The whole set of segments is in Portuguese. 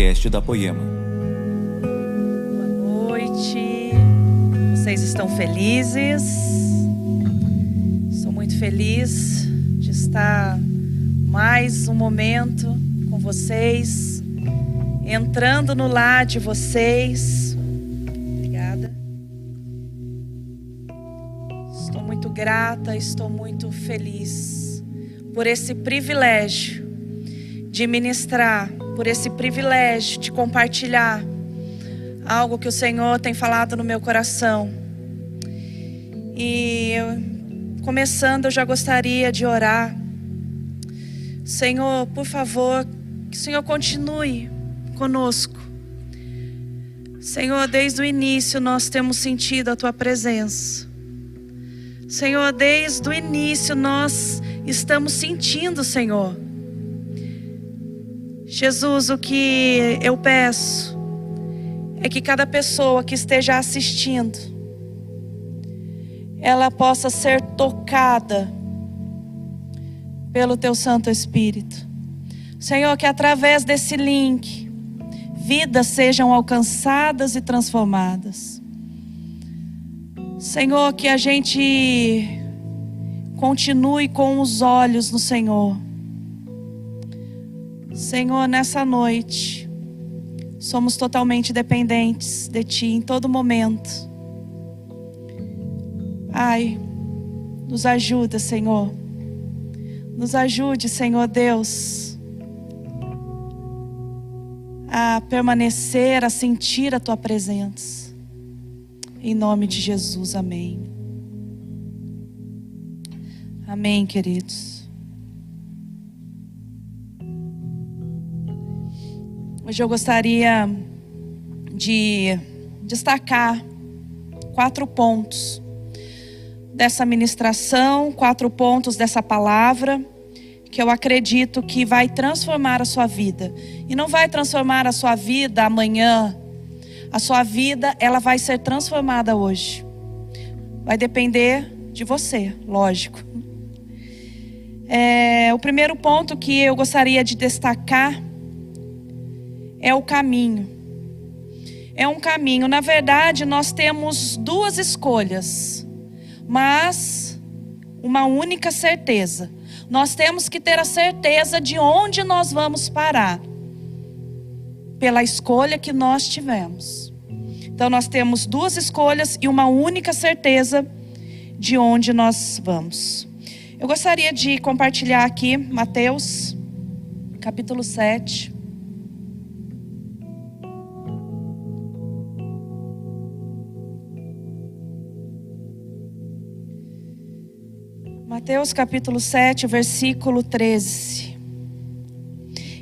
podcast da Poema. Boa noite. Vocês estão felizes? Estou muito feliz de estar mais um momento com vocês, entrando no lar de vocês. Obrigada. Estou muito grata, estou muito feliz por esse privilégio de ministrar, por esse privilégio de compartilhar algo que o Senhor tem falado no meu coração. E eu, começando, eu já gostaria de orar. Senhor, por favor, que o Senhor continue conosco. Senhor, desde o início nós temos sentido a tua presença. Senhor, desde o início nós estamos sentindo, Senhor Jesus, o que eu peço é que cada pessoa que esteja assistindo, ela possa ser tocada pelo Teu Santo Espírito. Senhor, que através desse link, vidas sejam alcançadas e transformadas. Senhor, que a gente continue com os olhos no Senhor Senhor, nessa noite, somos totalmente dependentes de Ti em todo momento. Ai, nos ajuda, Senhor. Nos ajude, Senhor Deus, a permanecer, a sentir a Tua presença. Em nome de Jesus, amém. Amém, queridos. Hoje eu gostaria de destacar quatro pontos dessa ministração, quatro pontos dessa palavra que eu acredito que vai transformar a sua vida. E não vai transformar a sua vida amanhã. A sua vida, ela vai ser transformada hoje. Vai depender de você, lógico. É, o primeiro ponto que eu gostaria de destacar é o caminho. É um caminho. Na verdade, nós temos duas escolhas, mas uma única certeza. Nós temos que ter a certeza de onde nós vamos parar, pela escolha que nós tivemos. Então, nós temos duas escolhas e uma única certeza de onde nós vamos. Eu gostaria de compartilhar aqui Mateus, capítulo 7. Mateus capítulo 7, versículo 13.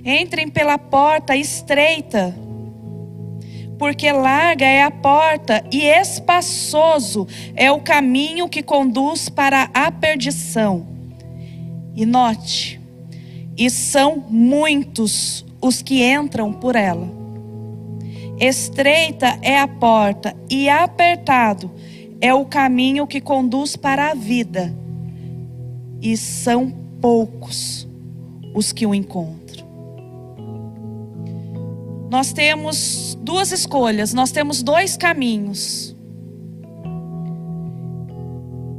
Entrem pela porta estreita, porque larga é a porta e espaçoso é o caminho que conduz para a perdição. E note, e são muitos os que entram por ela. Estreita é a porta e apertado é o caminho que conduz para a vida e são poucos os que o encontram. Nós temos duas escolhas, nós temos dois caminhos.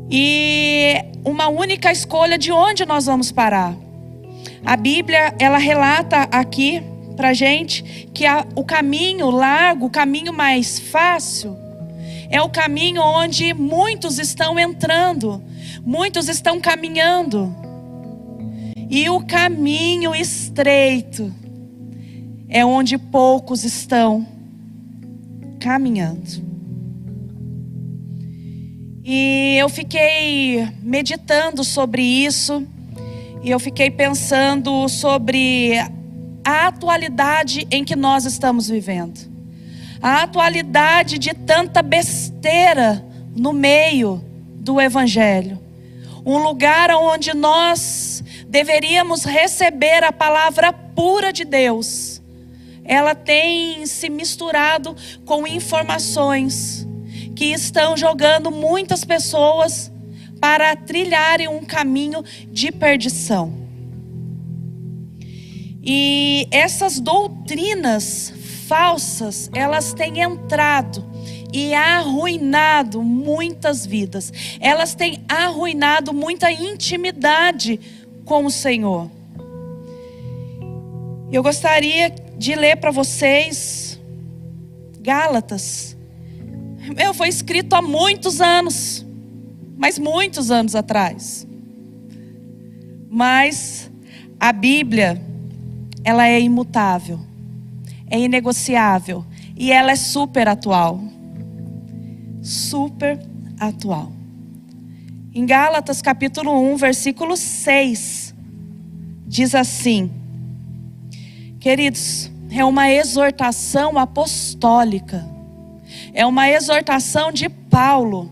E uma única escolha de onde nós vamos parar. A Bíblia, ela relata aqui para gente que a, o caminho largo, o caminho mais fácil, é o caminho onde muitos estão entrando, Muitos estão caminhando. E o caminho estreito é onde poucos estão caminhando. E eu fiquei meditando sobre isso, e eu fiquei pensando sobre a atualidade em que nós estamos vivendo. A atualidade de tanta besteira no meio do Evangelho um lugar onde nós deveríamos receber a palavra pura de Deus, ela tem se misturado com informações que estão jogando muitas pessoas para trilharem um caminho de perdição. E essas doutrinas falsas, elas têm entrado e arruinado muitas vidas. Elas têm arruinado muita intimidade com o Senhor. Eu gostaria de ler para vocês Gálatas. Meu, foi escrito há muitos anos, mas muitos anos atrás. Mas a Bíblia, ela é imutável, é inegociável e ela é super atual. Super atual. Em Gálatas capítulo 1, versículo 6, diz assim: Queridos, é uma exortação apostólica, é uma exortação de Paulo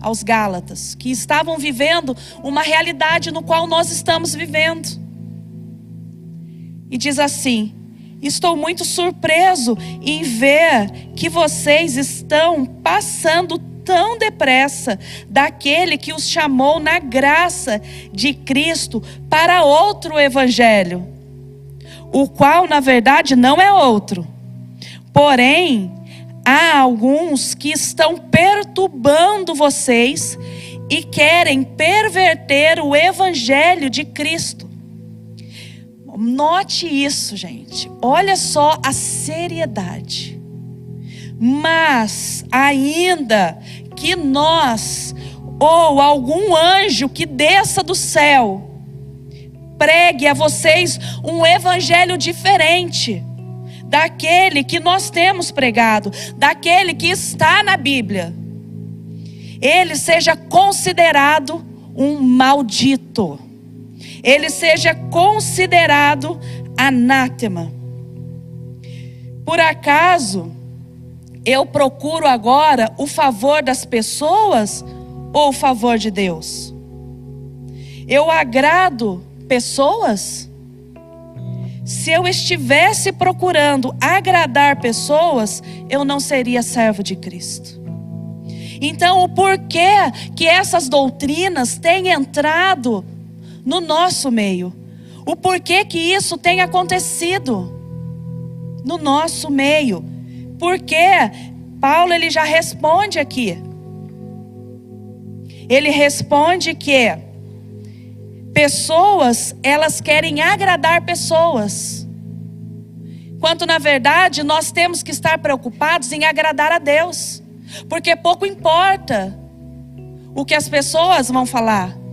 aos Gálatas, que estavam vivendo uma realidade no qual nós estamos vivendo. E diz assim: Estou muito surpreso em ver que vocês estão passando tão depressa daquele que os chamou na graça de Cristo para outro evangelho, o qual na verdade não é outro. Porém, há alguns que estão perturbando vocês e querem perverter o evangelho de Cristo. Note isso, gente. Olha só a seriedade. Mas ainda que nós ou algum anjo que desça do céu pregue a vocês um evangelho diferente daquele que nós temos pregado, daquele que está na Bíblia, ele seja considerado um maldito, ele seja considerado anátema. Por acaso, eu procuro agora o favor das pessoas ou o favor de Deus? Eu agrado pessoas? Se eu estivesse procurando agradar pessoas, eu não seria servo de Cristo. Então, o porquê que essas doutrinas têm entrado no nosso meio? O porquê que isso tem acontecido no nosso meio? Porque Paulo ele já responde aqui. Ele responde que pessoas, elas querem agradar pessoas. Quanto na verdade nós temos que estar preocupados em agradar a Deus. Porque pouco importa o que as pessoas vão falar.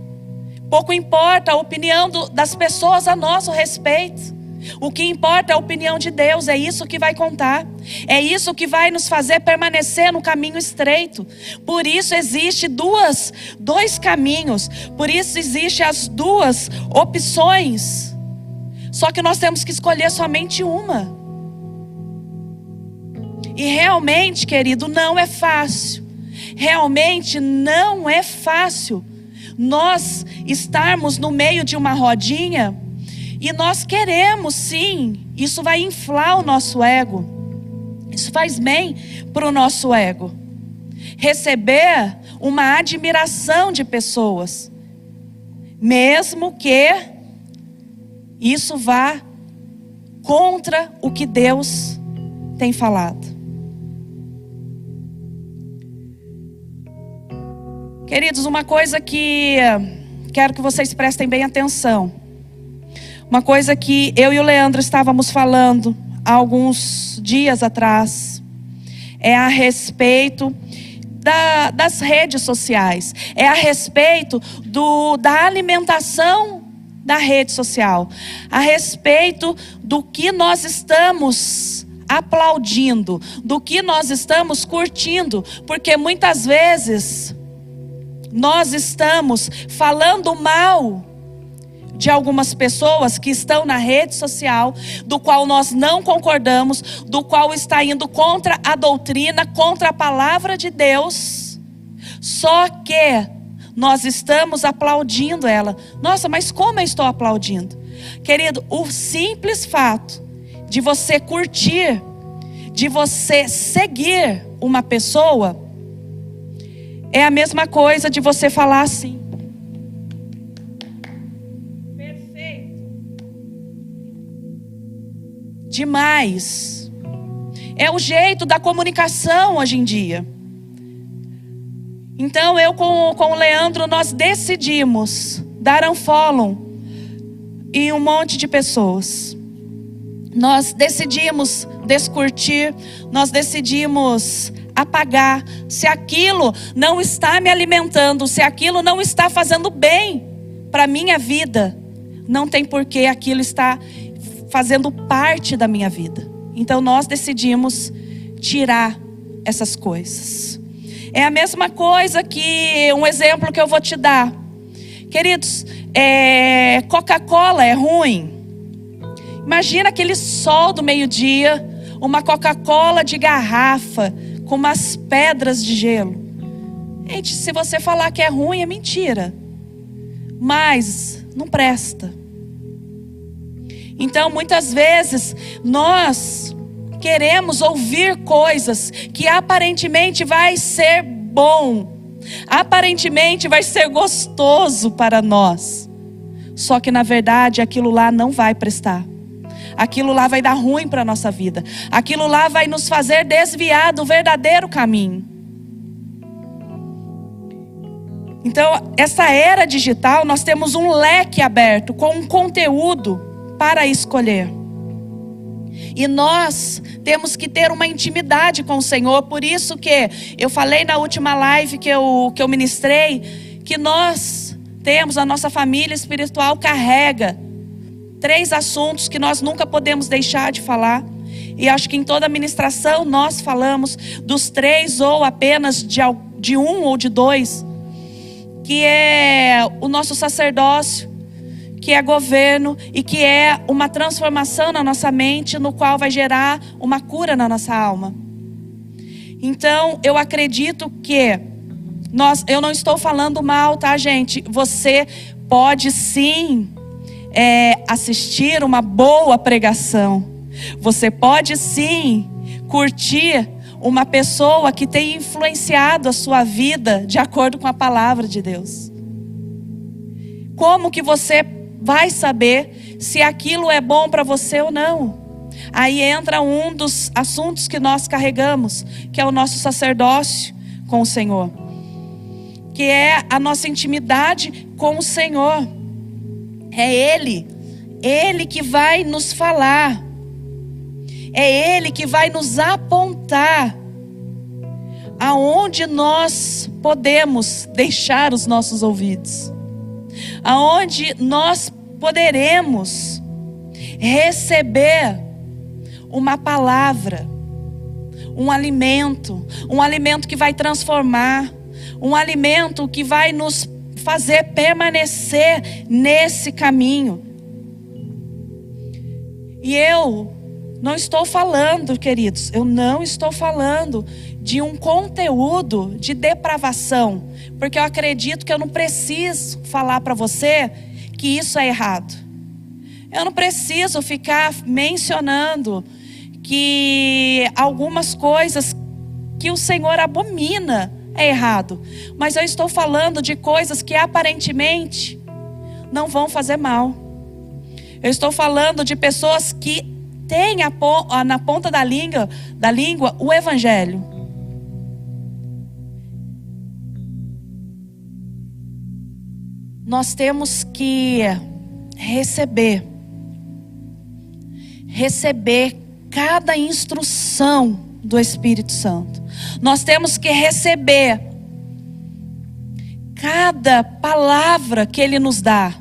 Pouco importa a opinião do, das pessoas a nosso respeito. O que importa é a opinião de Deus, é isso que vai contar. É isso que vai nos fazer permanecer no caminho estreito. Por isso existe duas, dois caminhos. Por isso existe as duas opções. Só que nós temos que escolher somente uma. E realmente, querido, não é fácil. Realmente não é fácil nós estarmos no meio de uma rodinha e nós queremos sim, isso vai inflar o nosso ego. Isso faz bem para o nosso ego. Receber uma admiração de pessoas, mesmo que isso vá contra o que Deus tem falado. Queridos, uma coisa que quero que vocês prestem bem atenção. Uma coisa que eu e o Leandro estávamos falando há alguns dias atrás é a respeito da, das redes sociais, é a respeito do, da alimentação da rede social, a respeito do que nós estamos aplaudindo, do que nós estamos curtindo, porque muitas vezes nós estamos falando mal de algumas pessoas que estão na rede social, do qual nós não concordamos, do qual está indo contra a doutrina, contra a palavra de Deus. Só que nós estamos aplaudindo ela. Nossa, mas como eu estou aplaudindo? Querido, o simples fato de você curtir, de você seguir uma pessoa, é a mesma coisa de você falar assim: demais. É o jeito da comunicação hoje em dia. Então eu com, com o Leandro nós decidimos dar um follow em um monte de pessoas. Nós decidimos descurtir, nós decidimos apagar. Se aquilo não está me alimentando, se aquilo não está fazendo bem para minha vida, não tem porquê aquilo estar fazendo parte da minha vida. Então nós decidimos tirar essas coisas. É a mesma coisa que um exemplo que eu vou te dar. Queridos, é, Coca-Cola é ruim. Imagina aquele sol do meio-dia, uma Coca-Cola de garrafa com umas pedras de gelo. Gente, se você falar que é ruim, é mentira. Mas não presta. Então, muitas vezes, nós queremos ouvir coisas que aparentemente vai ser bom, aparentemente vai ser gostoso para nós. Só que na verdade aquilo lá não vai prestar. Aquilo lá vai dar ruim para a nossa vida. Aquilo lá vai nos fazer desviar do verdadeiro caminho. Então, essa era digital, nós temos um leque aberto com um conteúdo para escolher. E nós temos que ter uma intimidade com o Senhor. Por isso que eu falei na última live que eu, que eu ministrei, que nós temos, a nossa família espiritual carrega três assuntos que nós nunca podemos deixar de falar. E acho que em toda a ministração nós falamos dos três ou apenas de, de um ou de dois, que é o nosso sacerdócio, que é governo e que é uma transformação na nossa mente, no qual vai gerar uma cura na nossa alma. Então, eu acredito que nós, eu não estou falando mal, tá, gente? Você pode sim é, assistir uma boa pregação. Você pode sim curtir uma pessoa que tem influenciado a sua vida de acordo com a palavra de Deus. Como que você vai saber se aquilo é bom para você ou não. Aí entra um dos assuntos que nós carregamos, que é o nosso sacerdócio com o Senhor, que é a nossa intimidade com o Senhor. É Ele, Ele que vai nos falar, é Ele que vai nos apontar aonde nós podemos deixar os nossos ouvidos. Aonde nós poderemos receber uma palavra, um alimento, um alimento que vai transformar, um alimento que vai nos fazer permanecer nesse caminho. E eu não estou falando, queridos, eu não estou falando de um conteúdo de depravação, porque eu acredito que eu não preciso falar para você que isso é errado. Eu não preciso ficar mencionando que algumas coisas que o Senhor abomina é errado, mas eu estou falando de coisas que aparentemente não vão fazer mal. Eu estou falando de pessoas que têm na ponta da língua, da língua o evangelho. nós temos que receber, receber cada instrução do Espírito Santo. Nós temos que receber cada palavra que Ele nos dá.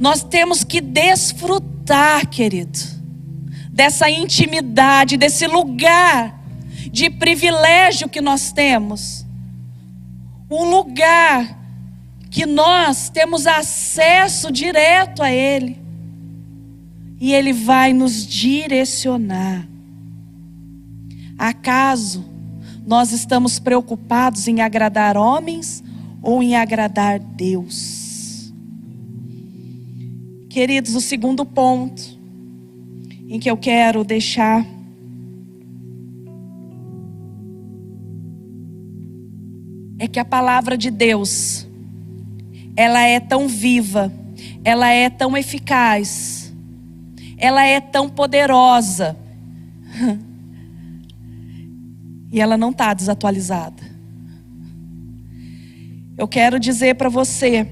Nós temos que desfrutar, querido, dessa intimidade, desse lugar de privilégio que nós temos. Um lugar que nós temos acesso direto a Ele. E Ele vai nos direcionar. Acaso nós estamos preocupados em agradar homens ou em agradar Deus? Queridos, o segundo ponto em que eu quero deixar é que a palavra de Deus ela é tão viva, ela é tão eficaz, ela é tão poderosa. e ela não está desatualizada. Eu quero dizer para você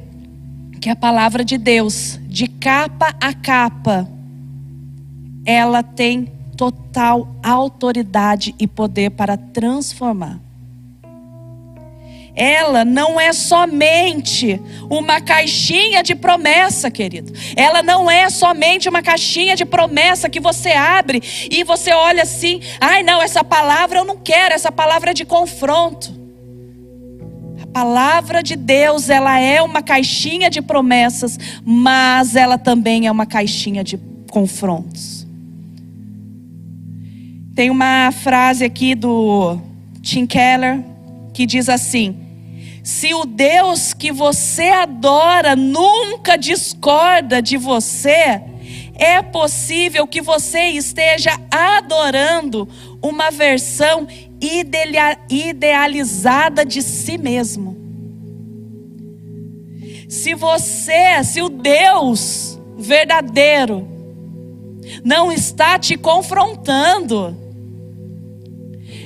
que a palavra de Deus, de capa a capa, ela tem total autoridade e poder para transformar. Ela não é somente uma caixinha de promessa, querido. Ela não é somente uma caixinha de promessa que você abre e você olha assim: ai, não, essa palavra eu não quero, essa palavra é de confronto. A palavra de Deus, ela é uma caixinha de promessas, mas ela também é uma caixinha de confrontos. Tem uma frase aqui do Tim Keller que diz assim: se o Deus que você adora nunca discorda de você, é possível que você esteja adorando uma versão idealizada de si mesmo. Se você, se o Deus verdadeiro não está te confrontando,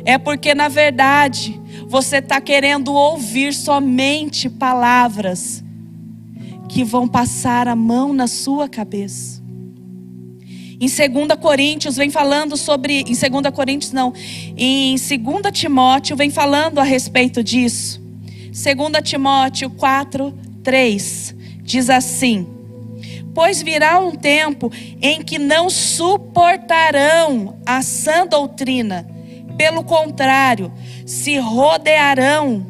é porque na verdade você está querendo ouvir somente palavras que vão passar a mão na sua cabeça. Em 2 Coríntios vem falando sobre, em 2 Coríntios não, em 2 Timóteo vem falando a respeito disso. 2 Timóteo 4, 3 diz assim: Pois virá um tempo em que não suportarão a sã doutrina, pelo contrário, se rodearão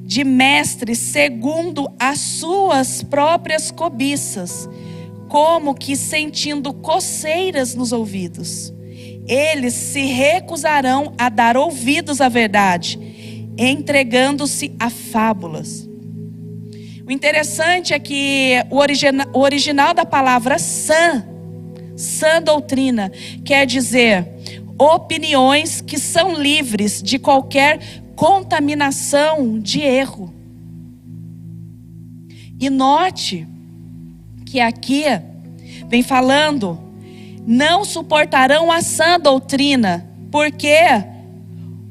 de mestres segundo as suas próprias cobiças, como que sentindo coceiras nos ouvidos. Eles se recusarão a dar ouvidos à verdade, entregando-se a fábulas. O interessante é que o, origina, o original da palavra sã, sã doutrina, quer dizer opiniões que são livres de qualquer contaminação de erro. E note que aqui vem falando, não suportarão a sã doutrina, porque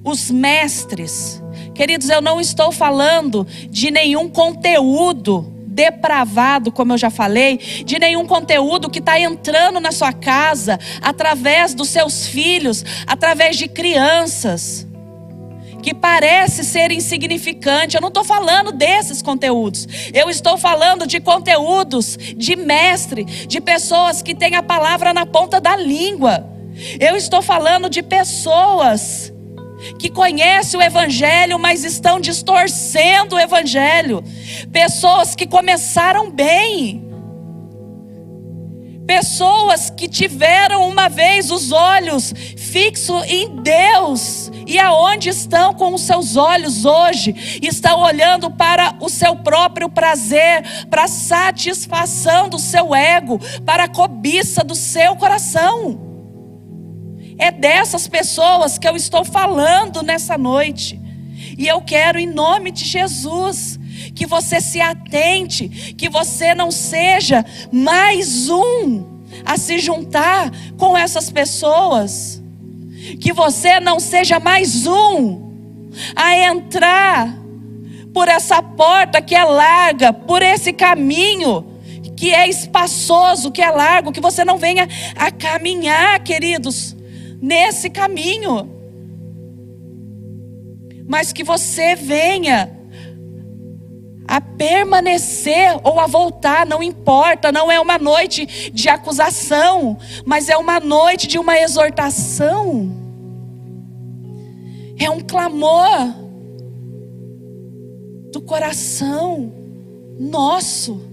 os mestres, queridos, eu não estou falando de nenhum conteúdo depravado, como eu já falei, de nenhum conteúdo que está entrando na sua casa através dos seus filhos, através de crianças. Que parece ser insignificante. Eu não estou falando desses conteúdos. Eu estou falando de conteúdos de mestre, de pessoas que têm a palavra na ponta da língua. Eu estou falando de pessoas que conhecem o Evangelho, mas estão distorcendo o Evangelho. Pessoas que começaram bem. Pessoas que tiveram uma vez os olhos fixos em Deus. E aonde estão com os seus olhos hoje? Estão olhando para o seu próprio prazer, para a satisfação do seu ego, para a cobiça do seu coração. É dessas pessoas que eu estou falando nessa noite. E eu quero, em nome de Jesus, que você se atente, que você não seja mais um a se juntar com essas pessoas, que você não seja mais um a entrar por essa porta que é larga, por esse caminho que é espaçoso, que é largo, que você não venha a caminhar, queridos, nesse caminho. Mas que você venha a permanecer ou a voltar, não importa, não é uma noite de acusação, mas é uma noite de uma exortação. É um clamor do coração nosso.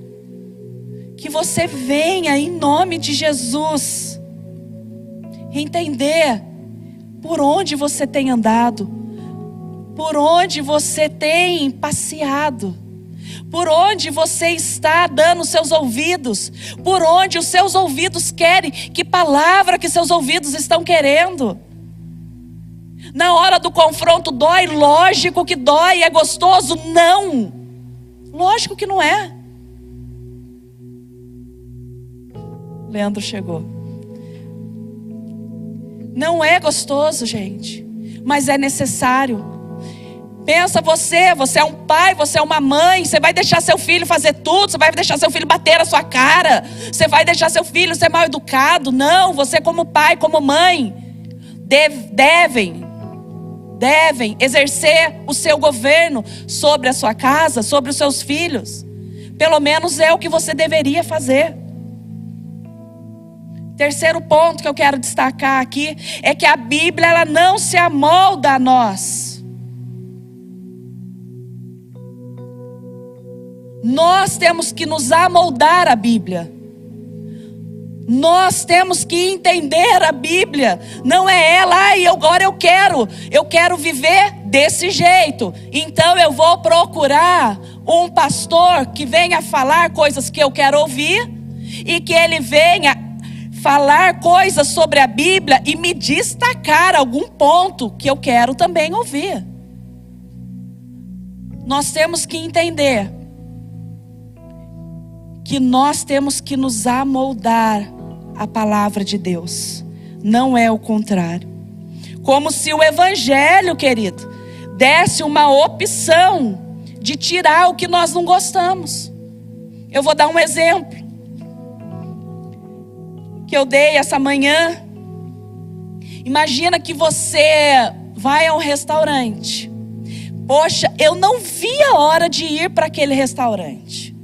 Que você venha em nome de Jesus entender por onde você tem andado, por onde você tem passeado, por onde você está dando seus ouvidos, por onde os seus ouvidos querem, que palavra que seus ouvidos estão querendo. Na hora do confronto dói, lógico que dói, é gostoso? Não, lógico que não é. Leandro chegou. Não é gostoso, gente, mas é necessário. Pensa você, você é um pai, você é uma mãe, você vai deixar seu filho fazer tudo, você vai deixar seu filho bater na sua cara, você vai deixar seu filho ser mal educado. Não, você como pai, como mãe, deve, devem, devem exercer o seu governo sobre a sua casa, sobre os seus filhos. Pelo menos é o que você deveria fazer. Terceiro ponto que eu quero destacar aqui é que a Bíblia ela não se amolda a nós. Nós temos que nos amoldar a Bíblia. Nós temos que entender a Bíblia. Não é ela, e agora eu quero, eu quero viver desse jeito. Então eu vou procurar um pastor que venha falar coisas que eu quero ouvir e que ele venha falar coisas sobre a Bíblia e me destacar algum ponto que eu quero também ouvir. Nós temos que entender que nós temos que nos amoldar à palavra de Deus, não é o contrário. Como se o Evangelho, querido, desse uma opção de tirar o que nós não gostamos. Eu vou dar um exemplo que eu dei essa manhã. Imagina que você vai a um restaurante. Poxa, eu não vi a hora de ir para aquele restaurante.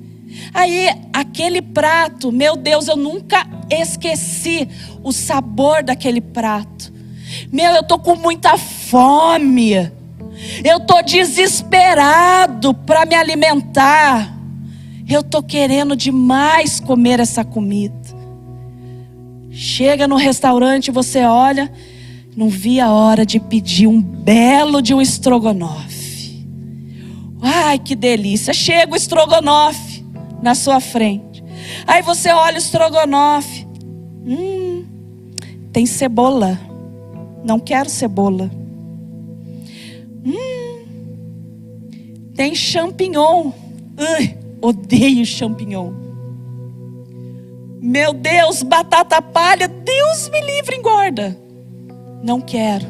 Aí, aquele prato, meu Deus, eu nunca esqueci o sabor daquele prato. Meu, eu tô com muita fome. Eu tô desesperado para me alimentar. Eu tô querendo demais comer essa comida. Chega no restaurante, você olha, não vi a hora de pedir um belo de um estrogonofe. Ai, que delícia! Chega o estrogonofe na sua frente. Aí você olha o estrogonofe. Hum, tem cebola. Não quero cebola. Hum, tem champignon. Ui, odeio champignon. Meu Deus, batata palha. Deus me livre, engorda. Não quero.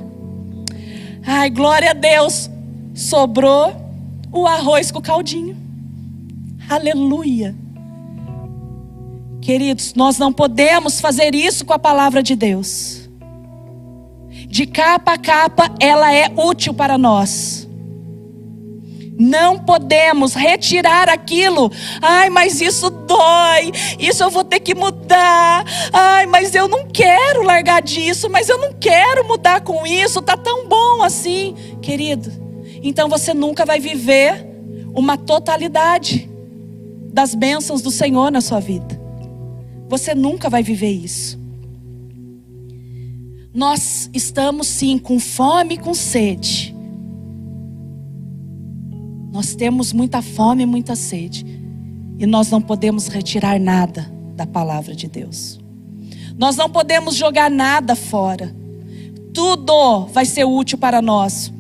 Ai, glória a Deus. Sobrou o arroz com caldinho. Aleluia. Queridos, nós não podemos fazer isso com a palavra de Deus. De capa a capa, ela é útil para nós. Não podemos retirar aquilo. Ai, mas isso dói. Isso eu vou ter que mudar. Ai, mas eu não quero largar disso. Mas eu não quero mudar com isso. Tá tão bom assim, querido. Então você nunca vai viver uma totalidade das bênçãos do Senhor na sua vida. Você nunca vai viver isso. Nós estamos sim com fome e com sede. Nós temos muita fome e muita sede. E nós não podemos retirar nada da palavra de Deus. Nós não podemos jogar nada fora. Tudo vai ser útil para nós.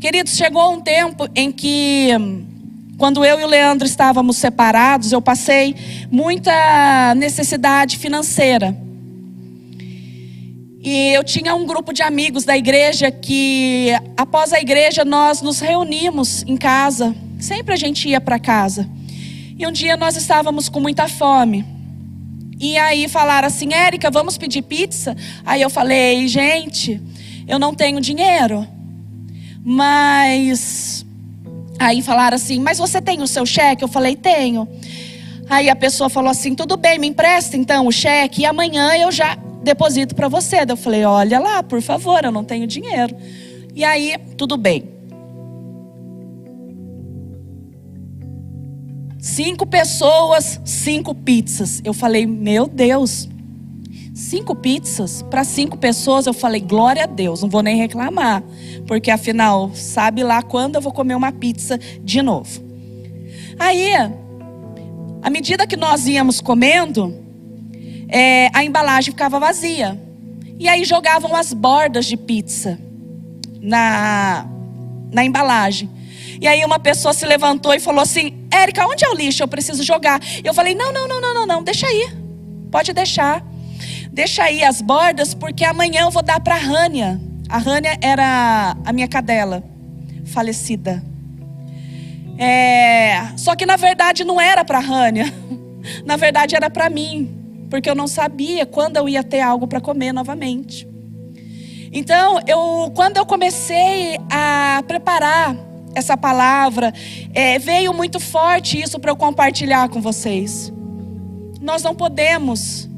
Queridos, chegou um tempo em que quando eu e o Leandro estávamos separados, eu passei muita necessidade financeira. E eu tinha um grupo de amigos da igreja que, após a igreja, nós nos reunimos em casa. Sempre a gente ia para casa. E um dia nós estávamos com muita fome. E aí falaram assim: Érica, vamos pedir pizza? Aí eu falei: gente, eu não tenho dinheiro. Mas Aí falaram assim: Mas você tem o seu cheque? Eu falei: Tenho. Aí a pessoa falou assim: Tudo bem, me empresta então o cheque e amanhã eu já deposito para você. Eu falei: Olha lá, por favor, eu não tenho dinheiro. E aí, tudo bem. Cinco pessoas, cinco pizzas. Eu falei: Meu Deus, cinco pizzas para cinco pessoas. Eu falei: Glória a Deus, não vou nem reclamar porque afinal, sabe lá quando eu vou comer uma pizza de novo. Aí, à medida que nós íamos comendo, é, a embalagem ficava vazia. E aí jogavam as bordas de pizza na, na embalagem. E aí uma pessoa se levantou e falou assim: Érica, onde é o lixo? Eu preciso jogar. Eu falei: não, não, não, não, não, não, deixa aí. Pode deixar. deixa aí as bordas, porque amanhã eu vou dar para a Rânia. A Rânia era a minha cadela, falecida. É, só que na verdade não era para a Rânia, na verdade era para mim, porque eu não sabia quando eu ia ter algo para comer novamente. Então, eu, quando eu comecei a preparar essa palavra, é, veio muito forte isso para eu compartilhar com vocês. Nós não podemos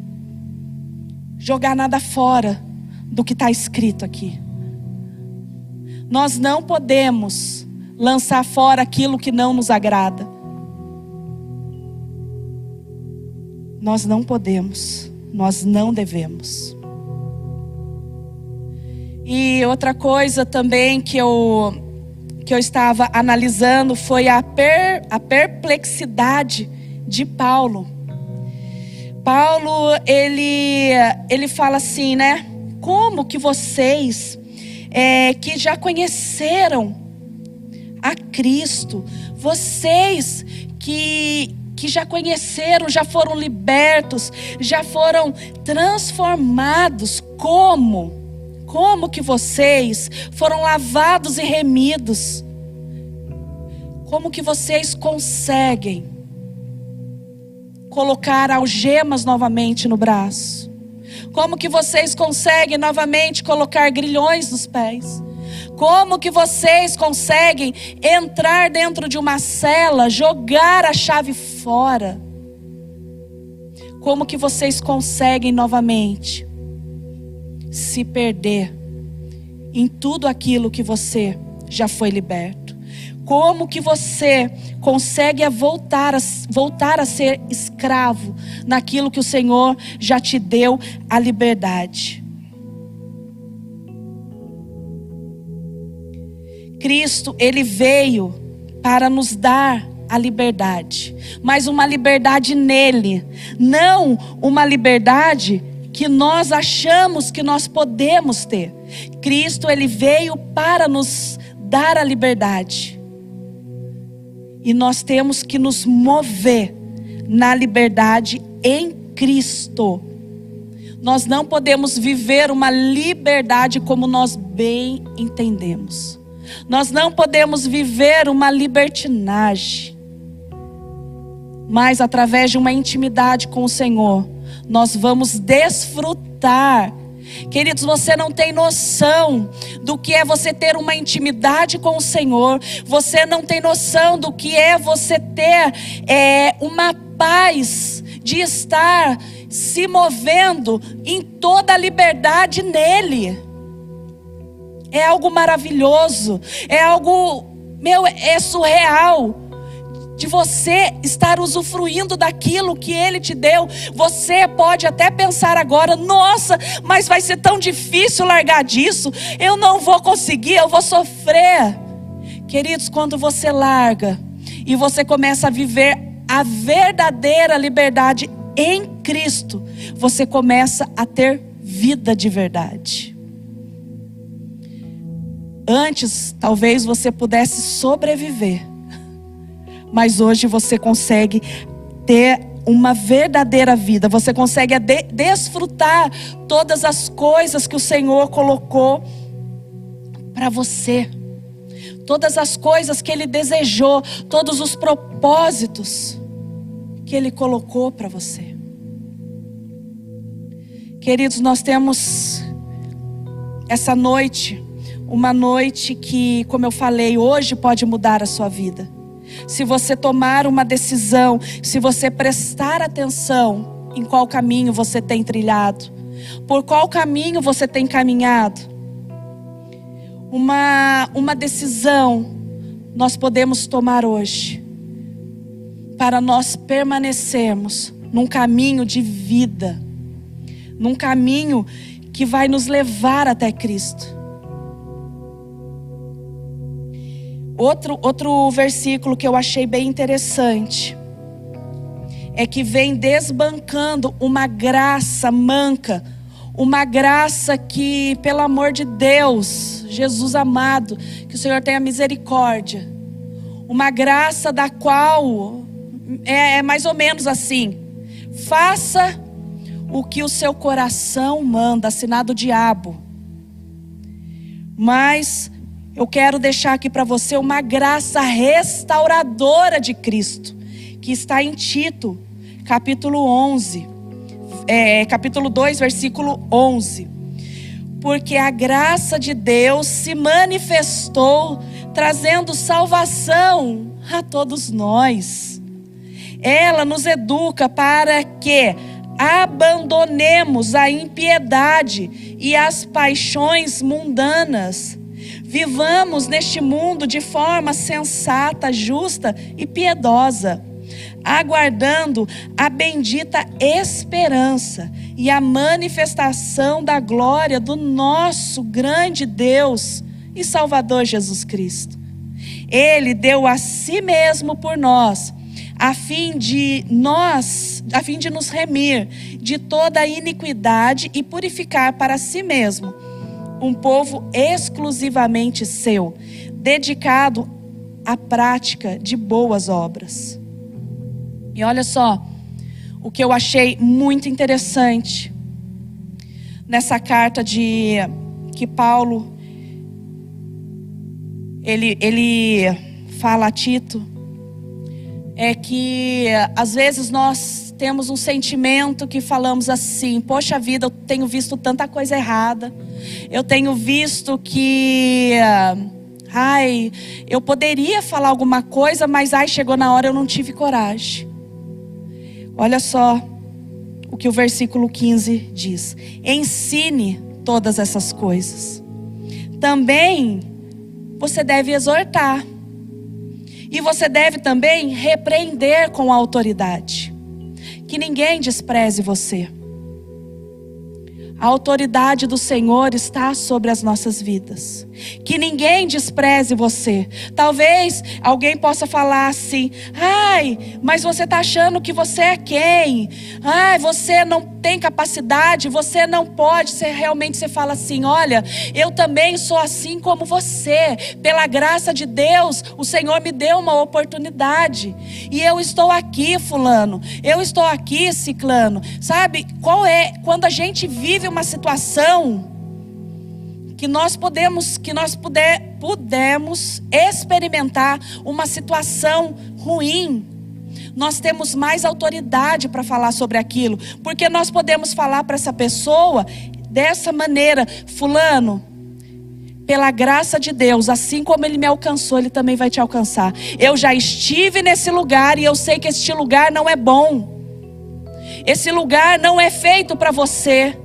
jogar nada fora do que está escrito aqui. Nós não podemos lançar fora aquilo que não nos agrada. Nós não podemos, nós não devemos. E outra coisa também que eu, que eu estava analisando foi a, per, a perplexidade de Paulo. Paulo, ele, ele fala assim, né? Como que vocês é, que já conheceram a Cristo, vocês que, que já conheceram, já foram libertos, já foram transformados, como? Como que vocês foram lavados e remidos? Como que vocês conseguem colocar algemas novamente no braço? Como que vocês conseguem novamente colocar grilhões nos pés? Como que vocês conseguem entrar dentro de uma cela, jogar a chave fora? Como que vocês conseguem novamente se perder em tudo aquilo que você já foi liberto? Como que você consegue voltar a, voltar a ser escravo naquilo que o Senhor já te deu a liberdade? Cristo, ele veio para nos dar a liberdade, mas uma liberdade nele, não uma liberdade que nós achamos que nós podemos ter. Cristo, ele veio para nos dar a liberdade. E nós temos que nos mover na liberdade em Cristo. Nós não podemos viver uma liberdade como nós bem entendemos. Nós não podemos viver uma libertinagem. Mas através de uma intimidade com o Senhor, nós vamos desfrutar Queridos, você não tem noção do que é você ter uma intimidade com o Senhor. Você não tem noção do que é você ter é, uma paz de estar se movendo em toda a liberdade nele. É algo maravilhoso, é algo, meu, é surreal de você estar usufruindo daquilo que Ele te deu. Você pode até pensar agora: nossa, mas vai ser tão difícil largar disso, eu não vou conseguir, eu vou sofrer. Queridos, quando você larga e você começa a viver a verdadeira liberdade em Cristo, você começa a ter vida de verdade. Antes, talvez você pudesse sobreviver. Mas hoje você consegue ter uma verdadeira vida, você consegue de desfrutar todas as coisas que o Senhor colocou para você, todas as coisas que Ele desejou, todos os propósitos que Ele colocou para você. Queridos, nós temos essa noite, uma noite que, como eu falei, hoje pode mudar a sua vida se você tomar uma decisão, se você prestar atenção em qual caminho você tem trilhado, por qual caminho você tem caminhado. Uma, uma decisão nós podemos tomar hoje, para nós permanecermos num caminho de vida, num caminho que vai nos levar até Cristo. Outro, outro versículo que eu achei bem interessante é que vem desbancando uma graça manca, uma graça que, pelo amor de Deus, Jesus amado, que o Senhor tenha misericórdia, uma graça da qual é, é mais ou menos assim: faça o que o seu coração manda, assinado diabo. Mas eu quero deixar aqui para você uma graça restauradora de Cristo, que está em Tito, capítulo 11, é, capítulo 2, versículo 11. Porque a graça de Deus se manifestou, trazendo salvação a todos nós. Ela nos educa para que abandonemos a impiedade e as paixões mundanas. Vivamos neste mundo de forma sensata, justa e piedosa, aguardando a bendita esperança e a manifestação da glória do nosso grande Deus e Salvador Jesus Cristo. Ele deu a si mesmo por nós a fim de nós, a fim de nos remir de toda a iniquidade e purificar para si mesmo um povo exclusivamente seu, dedicado à prática de boas obras. E olha só, o que eu achei muito interessante nessa carta de que Paulo ele, ele fala a Tito é que às vezes nós temos um sentimento que falamos assim: poxa vida, eu tenho visto tanta coisa errada, eu tenho visto que. Ai, eu poderia falar alguma coisa, mas ai, chegou na hora eu não tive coragem. Olha só o que o versículo 15 diz: ensine todas essas coisas. Também você deve exortar e você deve também repreender com autoridade. Que ninguém despreze você. A autoridade do Senhor está sobre as nossas vidas. Que ninguém despreze você. Talvez alguém possa falar assim: ai, mas você está achando que você é quem? Ai, você não tem capacidade, você não pode. Você realmente você fala assim: olha, eu também sou assim como você. Pela graça de Deus, o Senhor me deu uma oportunidade. E eu estou aqui, Fulano. Eu estou aqui, Ciclano. Sabe qual é? Quando a gente vive uma situação que nós podemos, que nós puder, pudemos experimentar uma situação ruim, nós temos mais autoridade para falar sobre aquilo, porque nós podemos falar para essa pessoa dessa maneira, fulano, pela graça de Deus, assim como Ele me alcançou, Ele também vai te alcançar. Eu já estive nesse lugar e eu sei que este lugar não é bom. Esse lugar não é feito para você.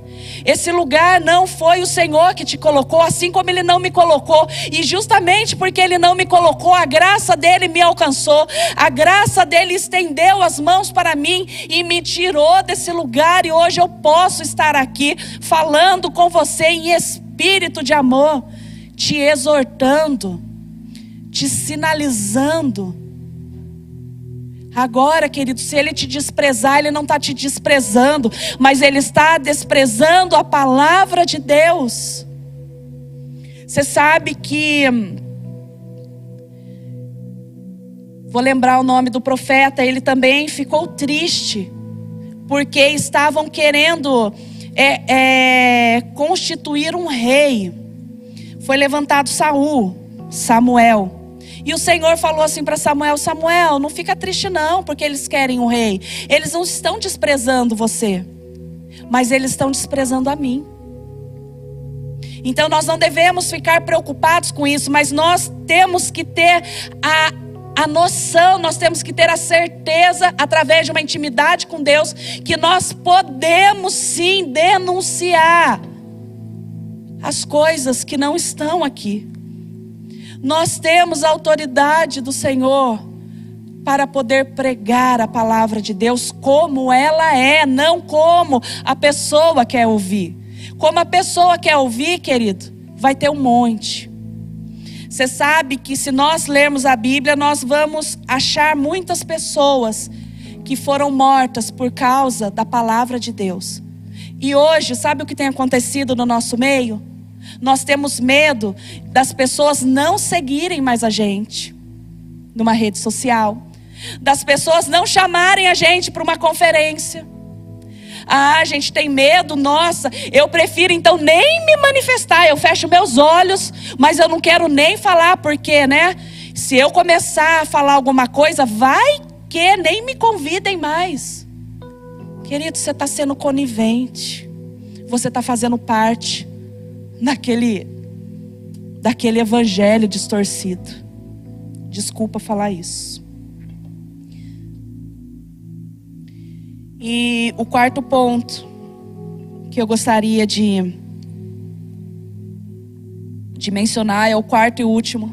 Esse lugar não foi o Senhor que te colocou, assim como Ele não me colocou. E justamente porque Ele não me colocou, a graça dele me alcançou. A graça dele estendeu as mãos para mim e me tirou desse lugar. E hoje eu posso estar aqui falando com você em espírito de amor, te exortando, te sinalizando Agora, querido, se ele te desprezar, ele não está te desprezando, mas ele está desprezando a palavra de Deus. Você sabe que. Vou lembrar o nome do profeta, ele também ficou triste, porque estavam querendo é, é, constituir um rei. Foi levantado Saul, Samuel. E o Senhor falou assim para Samuel: Samuel, não fica triste não, porque eles querem um rei. Eles não estão desprezando você, mas eles estão desprezando a mim. Então nós não devemos ficar preocupados com isso, mas nós temos que ter a, a noção, nós temos que ter a certeza, através de uma intimidade com Deus, que nós podemos sim denunciar as coisas que não estão aqui. Nós temos a autoridade do Senhor para poder pregar a palavra de Deus como ela é, não como a pessoa quer ouvir. Como a pessoa quer ouvir, querido, vai ter um monte. Você sabe que se nós lermos a Bíblia, nós vamos achar muitas pessoas que foram mortas por causa da palavra de Deus. E hoje, sabe o que tem acontecido no nosso meio? Nós temos medo das pessoas não seguirem mais a gente numa rede social, das pessoas não chamarem a gente para uma conferência. Ah, a gente tem medo, nossa, eu prefiro então nem me manifestar. Eu fecho meus olhos, mas eu não quero nem falar, porque, né? Se eu começar a falar alguma coisa, vai que nem me convidem mais. Querido, você está sendo conivente. Você está fazendo parte daquele, daquele evangelho distorcido. Desculpa falar isso. E o quarto ponto que eu gostaria de, de mencionar é o quarto e último,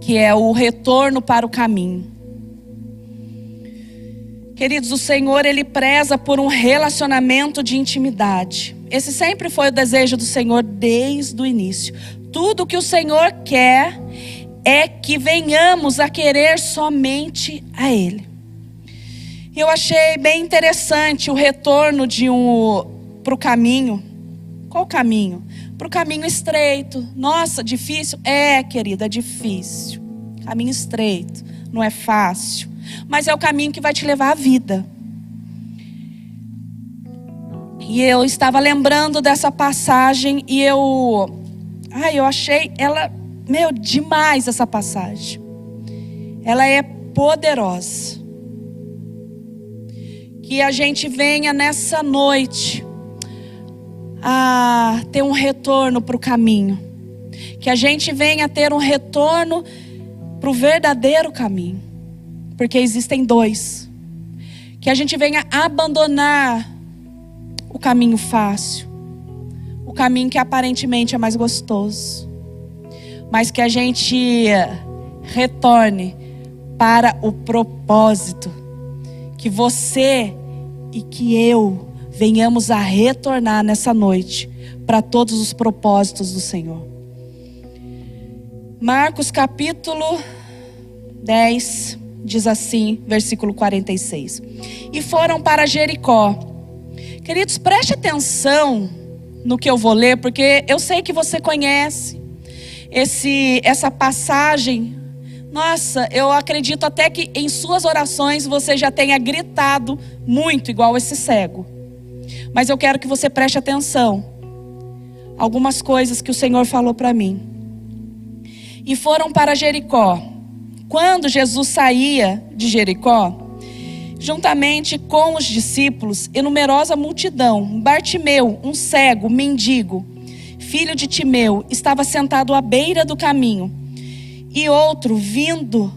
que é o retorno para o caminho. Queridos, o Senhor, Ele preza por um relacionamento de intimidade. Esse sempre foi o desejo do Senhor desde o início. Tudo que o Senhor quer é que venhamos a querer somente a Ele. Eu achei bem interessante o retorno de um para o caminho. Qual caminho? Para o caminho estreito. Nossa, difícil? É, querida, é difícil. Caminho estreito, não é fácil. Mas é o caminho que vai te levar à vida. E eu estava lembrando dessa passagem e eu. Ai, eu achei ela, meu, demais essa passagem. Ela é poderosa que a gente venha nessa noite a ter um retorno para o caminho. Que a gente venha ter um retorno para o verdadeiro caminho. Porque existem dois. Que a gente venha abandonar caminho fácil. O caminho que aparentemente é mais gostoso. Mas que a gente retorne para o propósito que você e que eu venhamos a retornar nessa noite para todos os propósitos do Senhor. Marcos capítulo 10 diz assim, versículo 46. E foram para Jericó. Queridos, preste atenção no que eu vou ler, porque eu sei que você conhece esse essa passagem nossa, eu acredito até que em suas orações você já tenha gritado muito, igual esse cego. Mas eu quero que você preste atenção. Algumas coisas que o Senhor falou para mim. E foram para Jericó. Quando Jesus saía de Jericó, juntamente com os discípulos e numerosa multidão, Bartimeu, um cego, mendigo, filho de Timeu, estava sentado à beira do caminho. E outro, vindo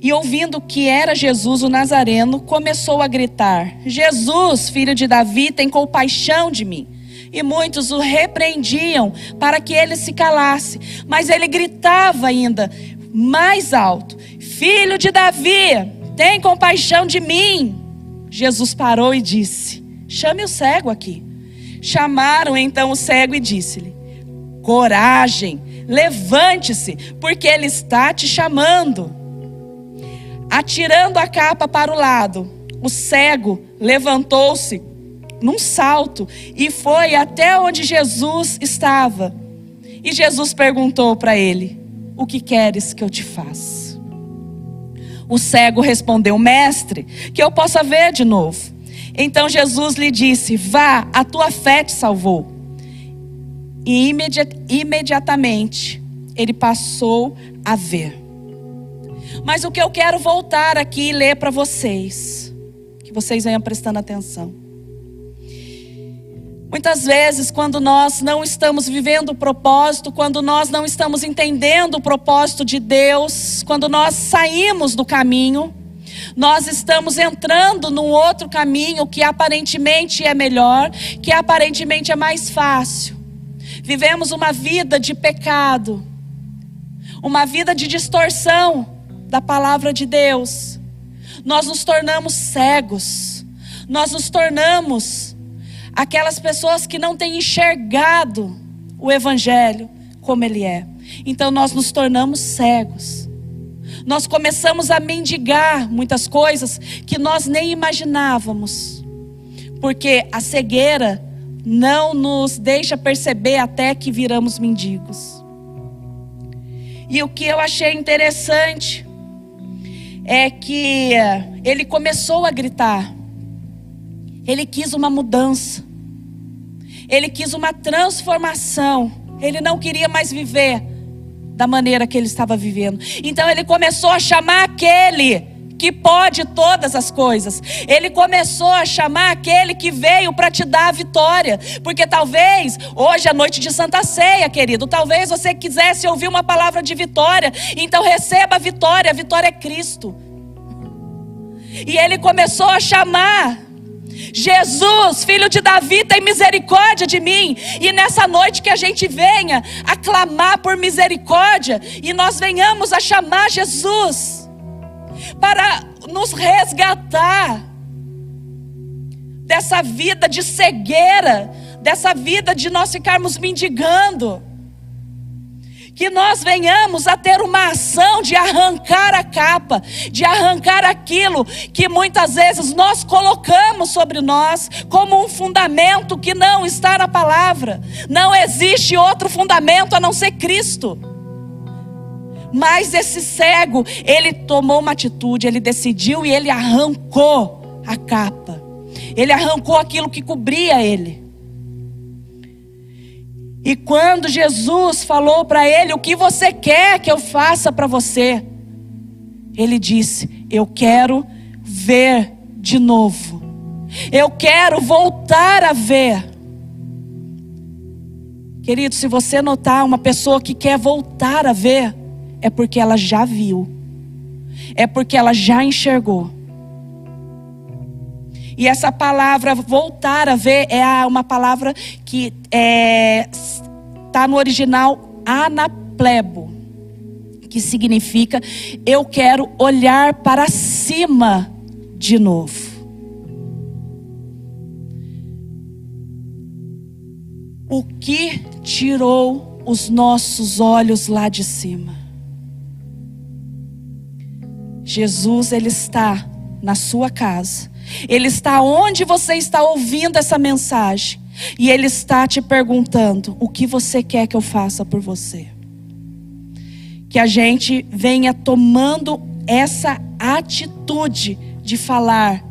e ouvindo que era Jesus o Nazareno, começou a gritar: Jesus, filho de Davi, tem compaixão de mim. E muitos o repreendiam para que ele se calasse, mas ele gritava ainda mais alto: Filho de Davi, tem compaixão de mim. Jesus parou e disse: Chame o cego aqui. Chamaram então o cego e disse-lhe: Coragem Levante-se, porque Ele está te chamando. Atirando a capa para o lado, o cego levantou-se num salto e foi até onde Jesus estava. E Jesus perguntou para ele: O que queres que eu te faça? O cego respondeu: Mestre, que eu possa ver de novo. Então Jesus lhe disse: Vá, a tua fé te salvou. E imediatamente ele passou a ver. Mas o que eu quero voltar aqui e ler para vocês, que vocês venham prestando atenção. Muitas vezes, quando nós não estamos vivendo o propósito, quando nós não estamos entendendo o propósito de Deus, quando nós saímos do caminho, nós estamos entrando num outro caminho que aparentemente é melhor, que aparentemente é mais fácil. Vivemos uma vida de pecado, uma vida de distorção da palavra de Deus. Nós nos tornamos cegos, nós nos tornamos aquelas pessoas que não têm enxergado o Evangelho como ele é. Então nós nos tornamos cegos. Nós começamos a mendigar muitas coisas que nós nem imaginávamos, porque a cegueira não nos deixa perceber até que viramos mendigos. E o que eu achei interessante é que ele começou a gritar. Ele quis uma mudança. Ele quis uma transformação. Ele não queria mais viver da maneira que ele estava vivendo. Então ele começou a chamar aquele que pode todas as coisas. Ele começou a chamar aquele que veio para te dar a vitória. Porque talvez, hoje é noite de Santa Ceia, querido, talvez você quisesse ouvir uma palavra de vitória. Então receba a vitória, a vitória é Cristo. E ele começou a chamar Jesus, filho de Davi, tem misericórdia de mim. E nessa noite que a gente venha a clamar por misericórdia e nós venhamos a chamar Jesus para nos resgatar dessa vida de cegueira, dessa vida de nós ficarmos mendigando que nós venhamos a ter uma ação de arrancar a capa, de arrancar aquilo que muitas vezes nós colocamos sobre nós como um fundamento que não está na palavra. Não existe outro fundamento a não ser Cristo. Mas esse cego, ele tomou uma atitude, ele decidiu e ele arrancou a capa. Ele arrancou aquilo que cobria ele. E quando Jesus falou para ele: O que você quer que eu faça para você? Ele disse: Eu quero ver de novo. Eu quero voltar a ver. Querido, se você notar uma pessoa que quer voltar a ver, é porque ela já viu, é porque ela já enxergou. E essa palavra voltar a ver é uma palavra que está é, tá no original anaplebo, que significa eu quero olhar para cima de novo. O que tirou os nossos olhos lá de cima? Jesus, Ele está na sua casa ele está onde você está ouvindo essa mensagem. E Ele está te perguntando: o que você quer que eu faça por você? Que a gente venha tomando essa atitude de falar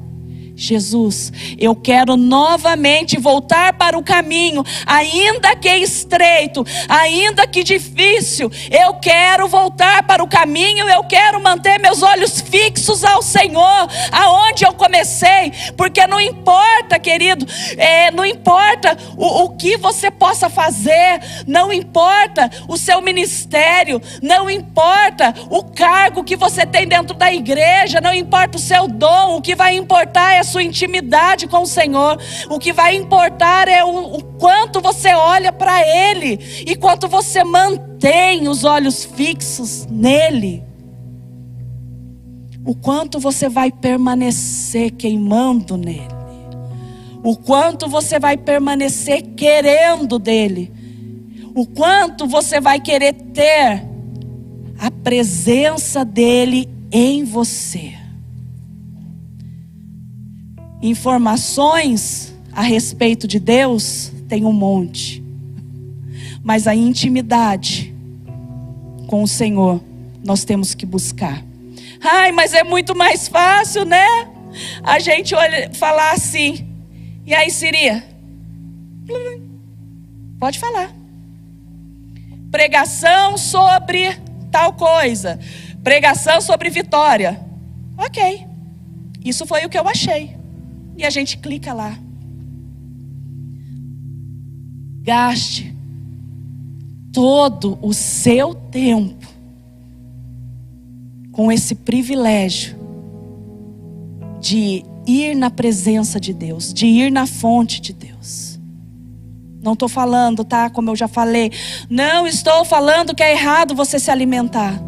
Jesus, eu quero novamente voltar para o caminho, ainda que estreito, ainda que difícil, eu quero voltar para o caminho, eu quero manter meus olhos fixos ao Senhor, aonde eu comecei, porque não importa, querido, é, não importa o, o que você possa fazer, não importa o seu ministério, não importa o cargo que você tem dentro da igreja, não importa o seu dom, o que vai importar é sua intimidade com o Senhor. O que vai importar é o, o quanto você olha para Ele e quanto você mantém os olhos fixos nele. O quanto você vai permanecer queimando nele. O quanto você vai permanecer querendo dele. O quanto você vai querer ter a presença dele em você. Informações a respeito de Deus tem um monte. Mas a intimidade com o Senhor nós temos que buscar. Ai, mas é muito mais fácil, né? A gente olha, falar assim. E aí, Siria? Pode falar. Pregação sobre tal coisa. Pregação sobre vitória. Ok. Isso foi o que eu achei e a gente clica lá. Gaste todo o seu tempo com esse privilégio de ir na presença de Deus, de ir na fonte de Deus. Não estou falando, tá? Como eu já falei, não estou falando que é errado você se alimentar.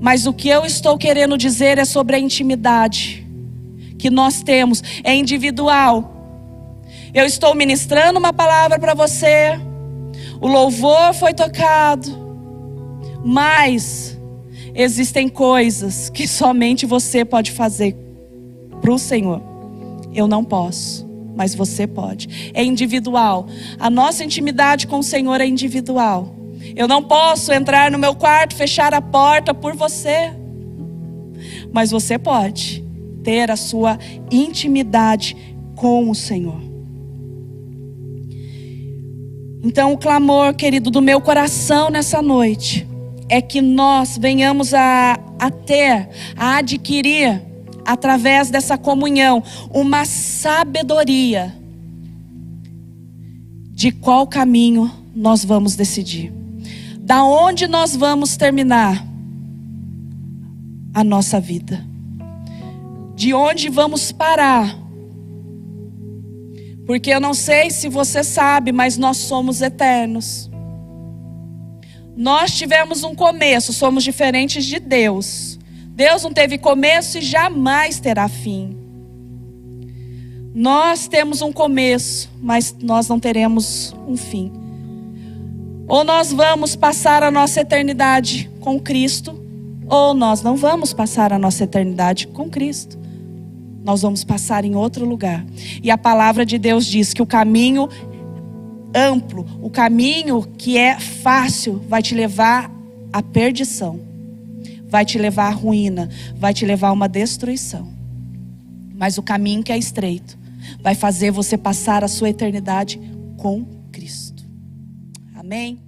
Mas o que eu estou querendo dizer é sobre a intimidade que nós temos é individual. Eu estou ministrando uma palavra para você, o louvor foi tocado, mas existem coisas que somente você pode fazer para o Senhor. Eu não posso, mas você pode. É individual. A nossa intimidade com o Senhor é individual. Eu não posso entrar no meu quarto, fechar a porta por você, mas você pode ter a sua intimidade com o Senhor. Então, o clamor, querido, do meu coração nessa noite é que nós venhamos a, a ter, a adquirir, através dessa comunhão, uma sabedoria de qual caminho nós vamos decidir, da onde nós vamos terminar a nossa vida, de onde vamos parar. Porque eu não sei se você sabe, mas nós somos eternos. Nós tivemos um começo, somos diferentes de Deus. Deus não teve começo e jamais terá fim. Nós temos um começo, mas nós não teremos um fim. Ou nós vamos passar a nossa eternidade com Cristo, ou nós não vamos passar a nossa eternidade com Cristo. Nós vamos passar em outro lugar. E a palavra de Deus diz que o caminho amplo, o caminho que é fácil, vai te levar à perdição, vai te levar à ruína, vai te levar a uma destruição. Mas o caminho que é estreito vai fazer você passar a sua eternidade com Cristo. Amém?